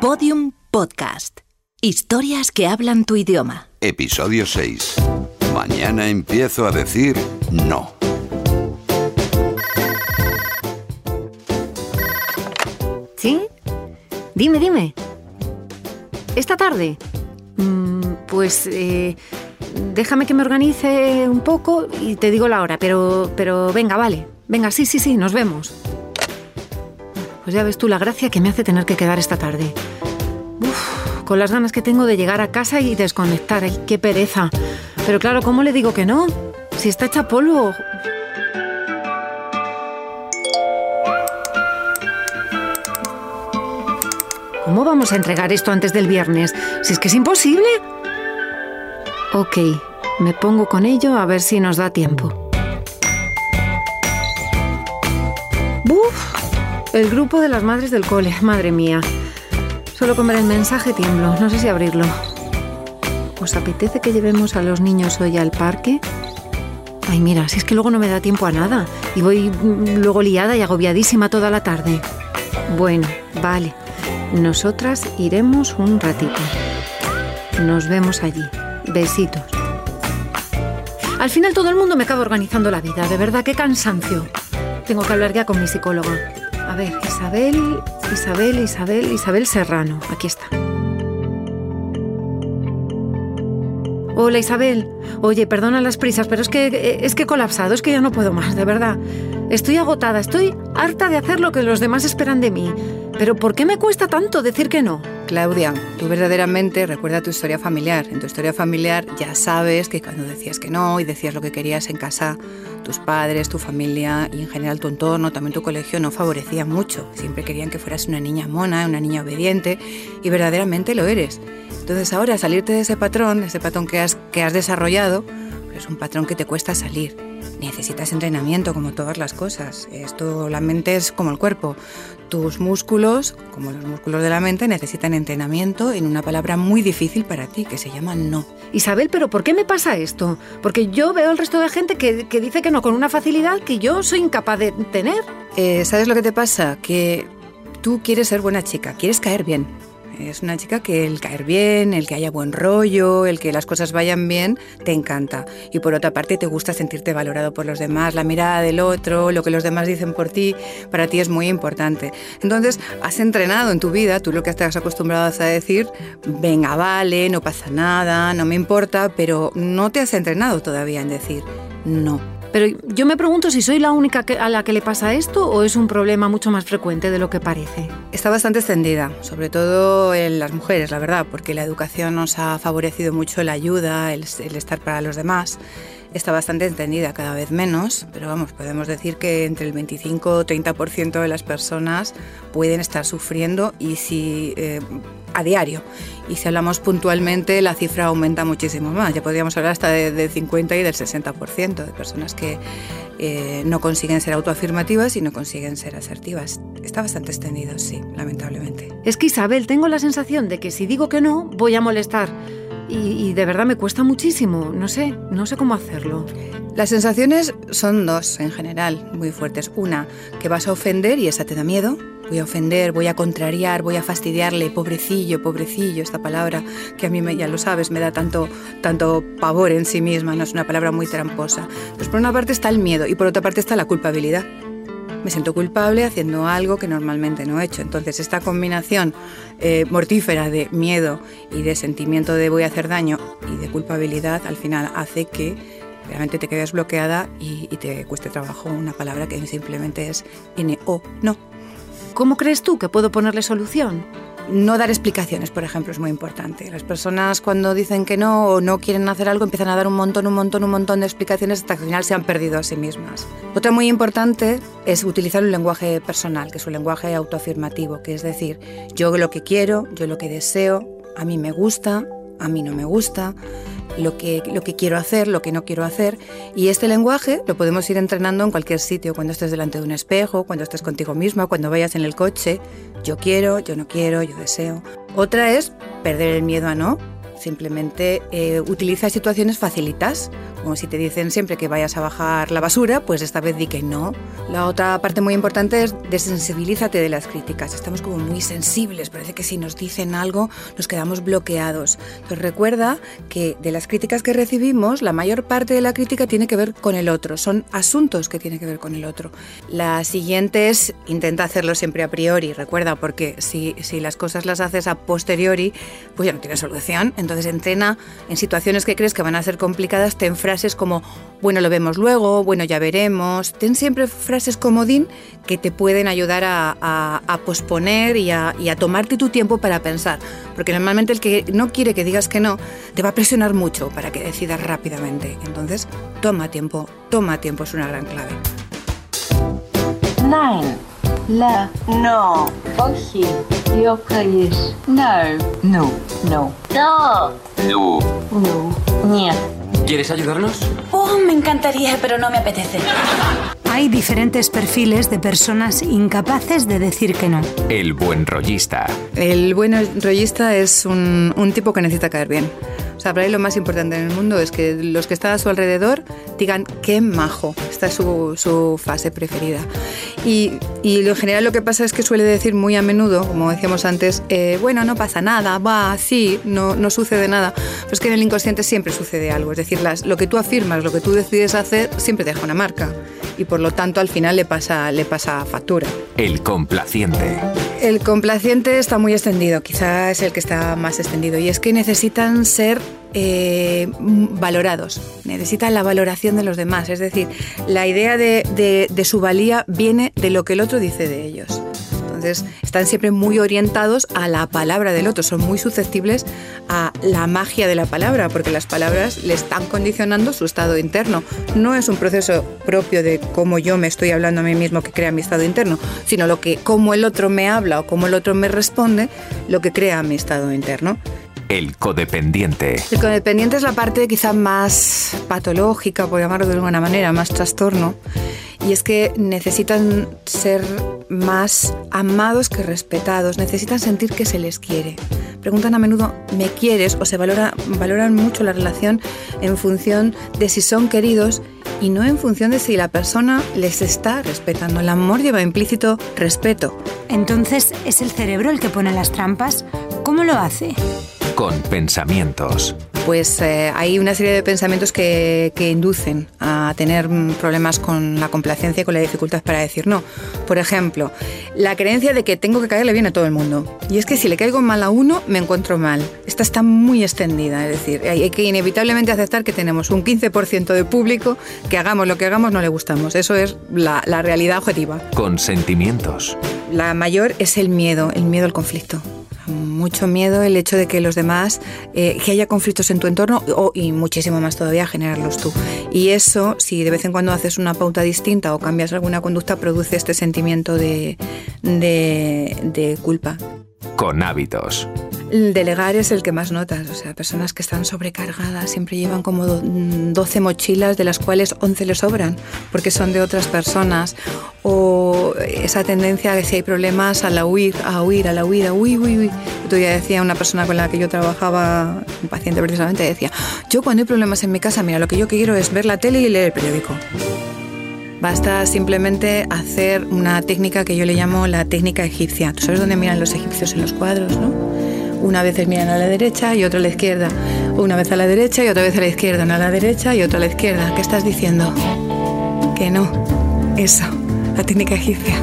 Podium Podcast. Historias que hablan tu idioma. Episodio 6. Mañana empiezo a decir no. ¿Sí? Dime, dime. ¿Esta tarde? Mm, pues eh, déjame que me organice un poco y te digo la hora, pero, pero venga, vale. Venga, sí, sí, sí, nos vemos. Pues ya ves tú la gracia que me hace tener que quedar esta tarde. Con las ganas que tengo de llegar a casa y desconectar. Qué pereza. Pero claro, ¿cómo le digo que no? Si está hecha polvo. ¿Cómo vamos a entregar esto antes del viernes? Si es que es imposible. Ok, me pongo con ello a ver si nos da tiempo. El grupo de las madres del cole, madre mía. Solo con ver el mensaje tiemblo, no sé si abrirlo. ¿Os apetece que llevemos a los niños hoy al parque? Ay, mira, si es que luego no me da tiempo a nada y voy mm, luego liada y agobiadísima toda la tarde. Bueno, vale. Nosotras iremos un ratito. Nos vemos allí. Besitos. Al final todo el mundo me acaba organizando la vida. De verdad, qué cansancio. Tengo que hablar ya con mi psicóloga. A ver, Isabel, Isabel, Isabel, Isabel Serrano. Aquí está. Hola Isabel. Oye, perdona las prisas, pero es que es que he colapsado, es que ya no puedo más, de verdad. Estoy agotada, estoy harta de hacer lo que los demás esperan de mí. Pero ¿por qué me cuesta tanto decir que no? Claudia, tú verdaderamente recuerda tu historia familiar. En tu historia familiar ya sabes que cuando decías que no y decías lo que querías en casa, tus padres, tu familia y en general tu entorno, también tu colegio no favorecía mucho. Siempre querían que fueras una niña mona, una niña obediente y verdaderamente lo eres. Entonces ahora salirte de ese patrón, ese patrón que has, que has desarrollado, es un patrón que te cuesta salir. Necesitas entrenamiento como todas las cosas. Esto, la mente es como el cuerpo. Tus músculos, como los músculos de la mente, necesitan entrenamiento en una palabra muy difícil para ti, que se llama no. Isabel, ¿pero por qué me pasa esto? Porque yo veo al resto de gente que, que dice que no con una facilidad que yo soy incapaz de tener. Eh, ¿Sabes lo que te pasa? Que tú quieres ser buena chica, quieres caer bien. Es una chica que el caer bien, el que haya buen rollo, el que las cosas vayan bien, te encanta. Y por otra parte te gusta sentirte valorado por los demás, la mirada del otro, lo que los demás dicen por ti, para ti es muy importante. Entonces has entrenado en tu vida, tú lo que estás acostumbrado a decir, venga, vale, no pasa nada, no me importa, pero no te has entrenado todavía en decir no. Pero yo me pregunto si soy la única a la que le pasa esto o es un problema mucho más frecuente de lo que parece. Está bastante extendida, sobre todo en las mujeres, la verdad, porque la educación nos ha favorecido mucho la ayuda, el, el estar para los demás. Está bastante extendida, cada vez menos, pero vamos, podemos decir que entre el 25 o 30% de las personas pueden estar sufriendo y si eh, a diario. Y si hablamos puntualmente, la cifra aumenta muchísimo más. Ya podríamos hablar hasta de- del 50 y del 60% de personas que eh, no consiguen ser autoafirmativas y no consiguen ser asertivas. Está bastante extendido, sí, lamentablemente. Es que Isabel, tengo la sensación de que si digo que no, voy a molestar. Y, de verdad me cuesta muchísimo. No sé, no sé cómo hacerlo. Las sensaciones son dos en general, muy fuertes. Una, que vas a ofender y esa te da miedo. Voy a ofender, voy a contrariar, voy a fastidiarle, pobrecillo, pobrecillo, esta palabra que a mí ya lo sabes, me da tanto, tanto pavor en sí misma, no es una palabra muy tramposa. Pues por una parte está el miedo y por otra parte está la culpabilidad. Me siento culpable haciendo algo que normalmente no he hecho. Entonces esta combinación eh, mortífera de miedo y de sentimiento de voy a hacer daño y de culpabilidad al final hace que realmente te quedes bloqueada y, y te cueste trabajo una palabra que simplemente es N-O, no. ¿Cómo crees tú que puedo ponerle solución? No dar explicaciones, por ejemplo, es muy importante. Las personas cuando dicen que no o no quieren hacer algo empiezan a dar un montón, un montón, un montón de explicaciones hasta que al final se han perdido a sí mismas. Otra muy importante es utilizar un lenguaje personal, que es un lenguaje autoafirmativo, que es decir, yo lo que quiero, yo lo que deseo, a mí me gusta, a mí no me gusta, lo que, lo que quiero hacer, lo que no quiero hacer. Y este lenguaje lo podemos ir entrenando en cualquier sitio, cuando estés delante de un espejo, cuando estés contigo misma, cuando vayas en el coche. Yo quiero, yo no quiero, yo deseo. Otra es perder el miedo a no Simplemente eh, utiliza situaciones facilitas, como si te dicen siempre que vayas a bajar la basura, pues esta vez di que no. La otra parte muy importante es desensibilízate de las críticas. Estamos como muy sensibles, parece que si nos dicen algo nos quedamos bloqueados. Entonces recuerda que de las críticas que recibimos, la mayor parte de la crítica tiene que ver con el otro, son asuntos que tienen que ver con el otro. La siguiente es intenta hacerlo siempre a priori, recuerda, porque si, si las cosas las haces a posteriori, pues ya no tienes solución. Entrena en situaciones que crees que van a ser complicadas, ten frases como, bueno, lo vemos luego, bueno, ya veremos. Ten siempre frases comodín que te pueden ayudar a, posponer y a, y a tomarte tu tiempo para pensar. Porque normalmente el que no quiere que digas que no, te va a presionar mucho para que decidas rápidamente. Entonces, toma tiempo, toma tiempo es una gran clave. Nine la, no, oji, yokai no, no, no, no, no, no, nia. ¿Quieres ayudarnos? Oh, me encantaría, pero no me apetece. Hay diferentes perfiles de personas incapaces de decir que no. El buen rollista. El buen rollista es un, un tipo que necesita caer bien. O lo más importante en el mundo es que los que están a su alrededor digan qué majo. Esta es su, su fase preferida. Y, y en general lo que pasa es que suele decir muy a menudo, como decíamos antes, eh, bueno, no pasa nada, va, sí, no, no sucede nada. Pero es que en el inconsciente siempre sucede algo. Es decir, lo que tú afirmas, lo que tú decides hacer, siempre deja una marca. Y por lo tanto al final le pasa, le pasa factura. El complaciente. El complaciente está muy extendido, quizás es el que está más extendido, y es que necesitan ser eh, valorados, necesitan la valoración de los demás, es decir, la idea de, de su valía viene de lo que el otro dice de ellos. Entonces están siempre muy orientados a la palabra del otro, son muy susceptibles a la magia de la palabra, porque las palabras le están condicionando su estado interno. No es un proceso propio de cómo yo me estoy hablando a mí mismo que crea mi estado interno, sino lo que cómo el otro me habla o cómo el otro me responde, lo que crea mi estado interno. El codependiente. El codependiente es la parte quizá más patológica, por llamarlo de alguna manera, más trastorno y es que necesitan ser más amados que respetados, necesitan sentir que se les quiere. Preguntan a menudo, ¿me quieres? o se valora, valoran mucho la relación en función de si son queridos y no en función de si la persona les está respetando. El amor lleva implícito respeto. Entonces, ¿es el cerebro el que pone las trampas? ¿Cómo lo hace? Con pensamientos pues eh, hay una serie de pensamientos que, inducen a tener problemas con la complacencia y con la dificultad para decir no. Por ejemplo, la creencia de que tengo que caerle bien a todo el mundo. Y es que si le caigo mal a uno, me encuentro mal. Esta está muy extendida, es decir, hay que inevitablemente aceptar que tenemos un 15% de público que hagamos lo que hagamos no le gustamos. Eso es la, la realidad objetiva. Con sentimientos. La mayor es el miedo, el miedo al conflicto mucho miedo el hecho de que los demás, eh, que haya conflictos en tu entorno o, y muchísimo más todavía generarlos tú. Y eso, si de vez en cuando haces una pauta distinta o cambias alguna conducta, produce este sentimiento de, de, de culpa. Con hábitos. El delegar es el que más notas, o sea, personas que están sobrecargadas, siempre llevan como 12 mochilas, de las cuales 11 le sobran, porque son de otras personas, o esa tendencia que si hay problemas, a la huir, a huir, a la huida, uy, uy, uy. Tú ya decía una persona con la que yo trabajaba, un paciente precisamente, decía, yo cuando hay problemas en mi casa, mira, lo que yo quiero es ver la tele y leer el periódico. Basta simplemente hacer una técnica que yo le llamo la técnica egipcia. ¿Tú sabes dónde miran los egipcios en los cuadros, no? Una vez miran a la derecha y otra a la izquierda. Una vez a la derecha y otra vez a la izquierda. Una a la derecha y otra a la izquierda. ¿Qué estás diciendo? Que no. Eso. La técnica egipcia.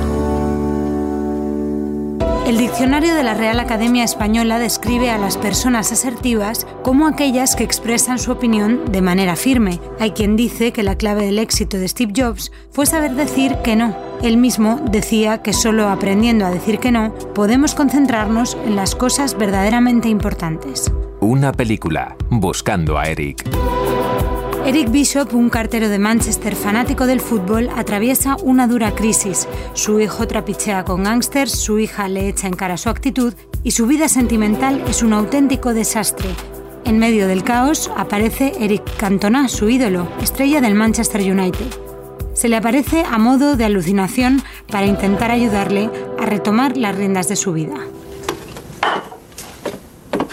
El diccionario de la Real Academia Española describe a las personas asertivas como aquellas que expresan su opinión de manera firme. Hay quien dice que la clave del éxito de Steve Jobs fue saber decir que no. Él mismo decía que solo aprendiendo a decir que no podemos concentrarnos en las cosas verdaderamente importantes. Una película, Buscando a Eric. Eric Bishop, un cartero de Manchester fanático del fútbol, atraviesa una dura crisis. Su hijo trapichea con gángsters, su hija le echa en cara su actitud y su vida sentimental es un auténtico desastre. En medio del caos aparece Eric Cantona, su ídolo, estrella del Manchester United. Se le aparece a modo de alucinación para intentar ayudarle a retomar las riendas de su vida.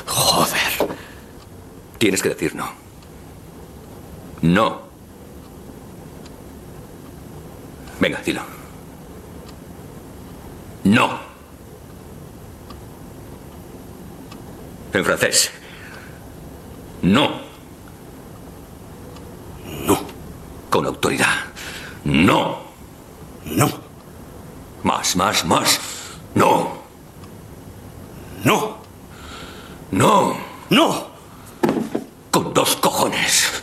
Joder. Tienes que decir no. No. Venga, dilo. No. En francés. No. No. Con autoridad. No. No. Más, más, más. No. No. No. No. Con dos cojones.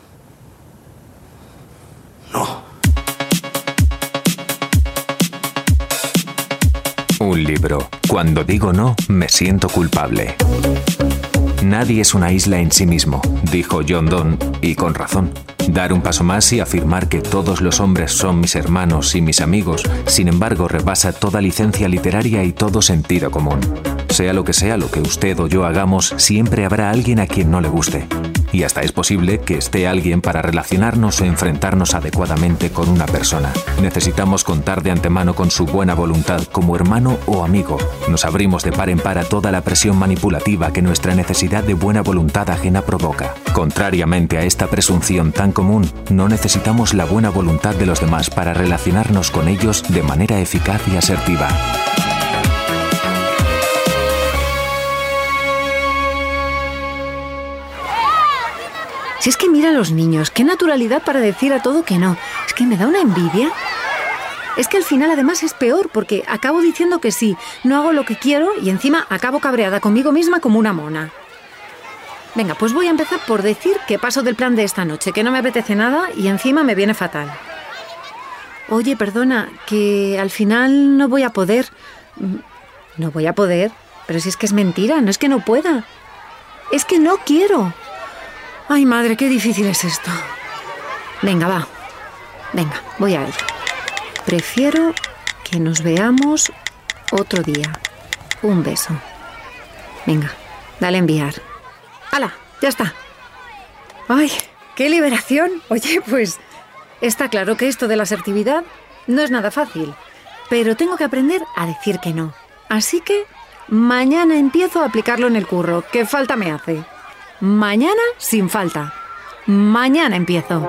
Libro. Cuando digo no, me siento culpable. Nadie es una isla en sí mismo, dijo John Donne, y con razón. Dar un paso más y afirmar que todos los hombres son mis hermanos y mis amigos, sin embargo, rebasa toda licencia literaria y todo sentido común. Sea lo que sea lo que usted o yo hagamos, siempre habrá alguien a quien no le guste. Y hasta es posible que esté alguien para relacionarnos o enfrentarnos adecuadamente con una persona. Necesitamos contar de antemano con su buena voluntad como hermano o amigo. Nos abrimos de par en par a toda la presión manipulativa que nuestra necesidad de buena voluntad ajena provoca. Contrariamente a esta presunción tan común, no necesitamos la buena voluntad de los demás para relacionarnos con ellos de manera eficaz y asertiva. Si es que mira a los niños, qué naturalidad para decir a todo que no. Es que me da una envidia. Es que al final además es peor porque acabo diciendo que sí, no hago lo que quiero y encima acabo cabreada conmigo misma como una mona. Venga, pues voy a empezar por decir que paso del plan de esta noche, que no me apetece nada y encima me viene fatal. Oye, perdona, que al final no voy a poder. Mm, No voy a poder, pero si es que es mentira, no es que no pueda. Es que no quiero. Ay, madre, qué difícil es esto. Venga, va. Venga, voy a ello. Prefiero que nos veamos otro día. Un beso. Venga, dale a enviar. ¡Hala! Ya está. ¡Ay! ¡Qué liberación! Oye, pues está claro que esto de la asertividad no es nada fácil, pero tengo que aprender a decir que no. Así que mañana empiezo a aplicarlo en el curro, que falta me hace. Mañana sin falta. Mañana empiezo.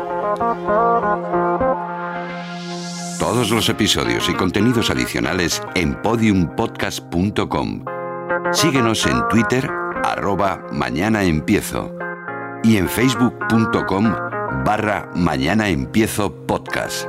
Todos los episodios y contenidos adicionales en podiumpodcast.com. Síguenos en Twitter, arroba Mañana Empiezo. Y en facebook.com barra Mañana Empiezo Podcast.